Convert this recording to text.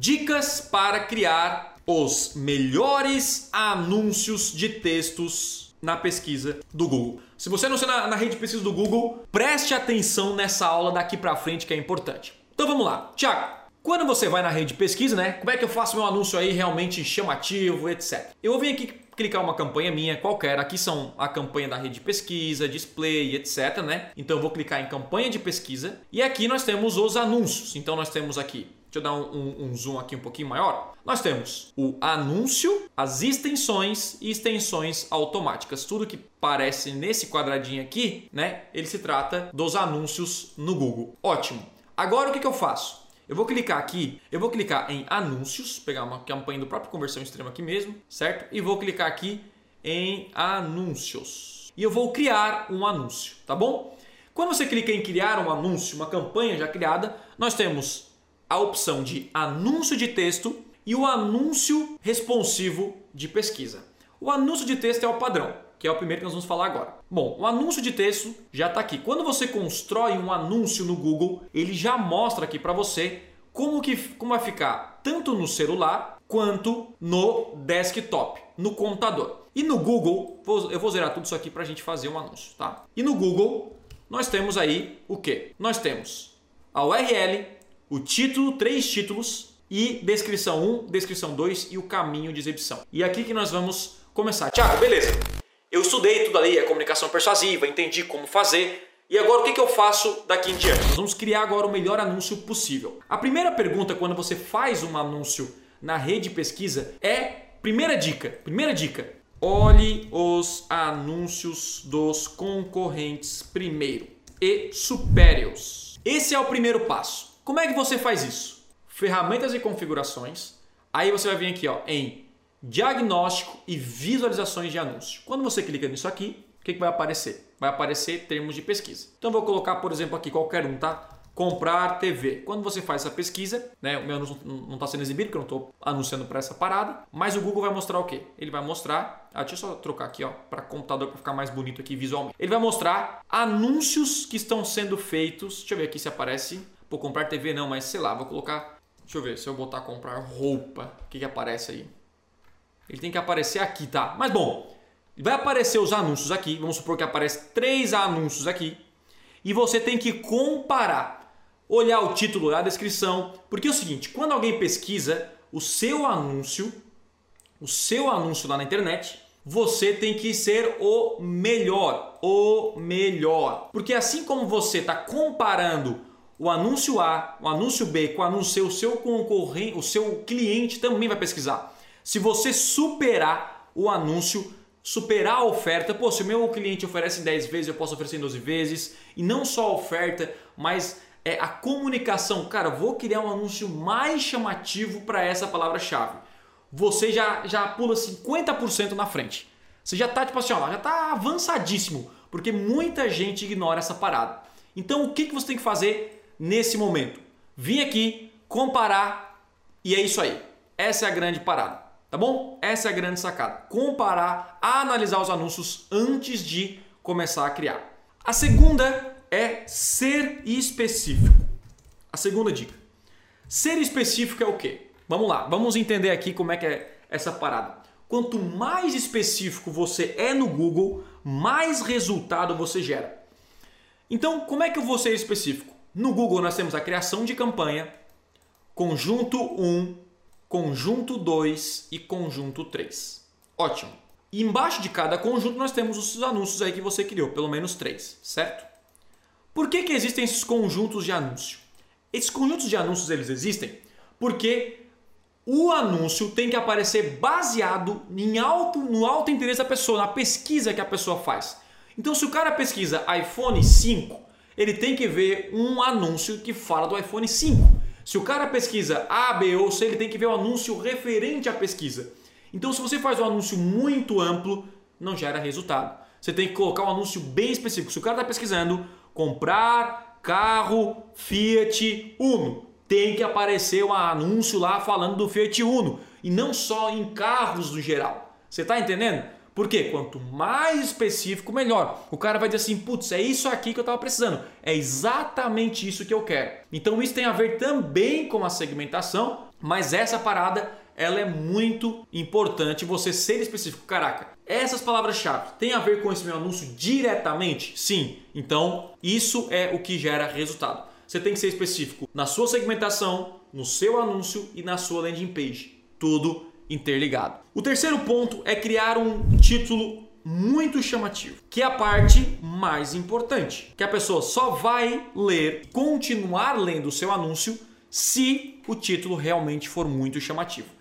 Dicas para criar os melhores anúncios de textos na pesquisa do Google. Se você não na, na rede de pesquisa do Google, preste atenção nessa aula daqui para frente que é importante. Então vamos lá. Tiago, quando você vai na rede de pesquisa, né? Como é que eu faço meu anúncio aí realmente chamativo, etc. Eu vou vir aqui clicar uma campanha minha qualquer. Aqui são a campanha da rede de pesquisa, display, etc, né? Então eu vou clicar em campanha de pesquisa e aqui nós temos os anúncios. Então nós temos aqui Deixa eu dar um, um, um, zoom aqui um pouquinho maior. Nós temos o anúncio, as extensões e extensões automáticas. Tudo que parece nesse quadradinho aqui, né? Ele se trata dos anúncios no Google. Ótimo. Agora o que, que eu faço? Eu vou clicar aqui, eu vou clicar em anúncios, pegar uma campanha do próprio conversão extrema aqui mesmo, certo? E vou clicar aqui em anúncios. E eu vou criar um anúncio, tá bom? Quando você clica em criar um anúncio, uma campanha já criada, nós temos a opção de anúncio de texto e o anúncio responsivo de pesquisa. O anúncio de texto é o padrão, que é o primeiro que nós vamos falar agora. Bom, o anúncio de texto já está aqui. Quando você constrói um anúncio no Google, ele já mostra aqui para você como, que, como vai ficar tanto no celular quanto no desktop, no computador. E no Google, eu vou zerar tudo isso aqui para a gente fazer um anúncio, tá? E no Google, nós temos aí o que? Nós temos a URL, o título, três títulos e descrição 1, descrição 2 e o caminho de exibição. E aqui que nós vamos começar. Tiago, beleza. Eu estudei tudo ali, a comunicação persuasiva, entendi como fazer. E agora o que, que eu faço daqui em diante? Nós vamos criar agora o melhor anúncio possível. A primeira pergunta quando você faz um anúncio na rede pesquisa é primeira dica, primeira dica. Olhe os anúncios dos concorrentes primeiro e supere-os. Esse é o primeiro passo. Como é que você faz isso? Ferramentas e configurações. Aí você vai vir aqui ó, em diagnóstico e visualizações de anúncio. Quando você clica nisso aqui, o que, que vai aparecer? Vai aparecer termos de pesquisa. Então vou colocar, por exemplo, aqui qualquer um, tá? Comprar TV. Quando você faz essa pesquisa, né, o meu anúncio não está sendo exibido, porque eu não estou anunciando para essa parada, mas o Google vai mostrar o quê? Ele vai mostrar, ah, deixa eu só trocar aqui ó, para computador para ficar mais bonito aqui visualmente. Ele vai mostrar anúncios que estão sendo feitos. Deixa eu ver aqui se aparece Pô, comprar TV não, mas sei lá, vou colocar. Deixa eu ver, se eu botar comprar roupa, o que, que aparece aí? Ele tem que aparecer aqui, tá? Mas bom, vai aparecer os anúncios aqui. Vamos supor que aparece três anúncios aqui. E você tem que comparar. Olhar o título, a descrição. Porque é o seguinte, quando alguém pesquisa o seu anúncio, o seu anúncio lá na internet, você tem que ser o melhor, o melhor. Porque assim como você está comparando o anúncio A, o anúncio B com o anúncio C, o seu concorrente, o seu cliente também vai pesquisar. Se você superar o anúncio, superar a oferta, pô, se o meu cliente oferece em 10 vezes, eu posso oferecer em 12 vezes, e não só a oferta, mas é a comunicação. Cara, vou criar um anúncio mais chamativo para essa palavra-chave. Você já, já pula 50% na frente. Você já tá tipo assim, ó, já tá avançadíssimo, porque muita gente ignora essa parada. Então, o que, que você tem que fazer nesse momento. Vim aqui comparar e é isso aí. Essa é a grande parada, tá bom? Essa é a grande sacada. Comparar, analisar os anúncios antes de começar a criar. A segunda é ser específico. A segunda dica. Ser específico é o quê? Vamos lá, vamos entender aqui como é que é essa parada. Quanto mais específico você é no Google, mais resultado você gera. Então, como é que eu vou ser específico? No Google nós temos a criação de campanha, conjunto 1, conjunto 2 e conjunto 3. Ótimo. E embaixo de cada conjunto nós temos os anúncios aí que você criou, pelo menos três, certo? Por que, que existem esses conjuntos de anúncio? Esses conjuntos de anúncios eles existem porque o anúncio tem que aparecer baseado em alto, no alto interesse da pessoa, na pesquisa que a pessoa faz. Então, se o cara pesquisa iPhone 5, ele tem que ver um anúncio que fala do iPhone 5. Se o cara pesquisa A, B ou C, ele tem que ver o um anúncio referente à pesquisa. Então, se você faz um anúncio muito amplo, não gera resultado. Você tem que colocar um anúncio bem específico. Se o cara está pesquisando comprar carro Fiat Uno, tem que aparecer um anúncio lá falando do Fiat Uno e não só em carros no geral. Você está entendendo? Porque quanto mais específico, melhor. O cara vai dizer assim: putz, é isso aqui que eu estava precisando. É exatamente isso que eu quero. Então isso tem a ver também com a segmentação, Mas essa parada ela é muito importante você ser específico. Caraca, essas palavras-chave têm a ver com esse meu anúncio diretamente? Sim. Então, isso é o que gera resultado. Você tem que ser específico na sua segmentação, no seu anúncio e na sua landing page. Tudo interligado. O terceiro ponto é criar um título muito chamativo, que é a parte mais importante, que a pessoa só vai ler, continuar lendo o seu anúncio se o título realmente for muito chamativo.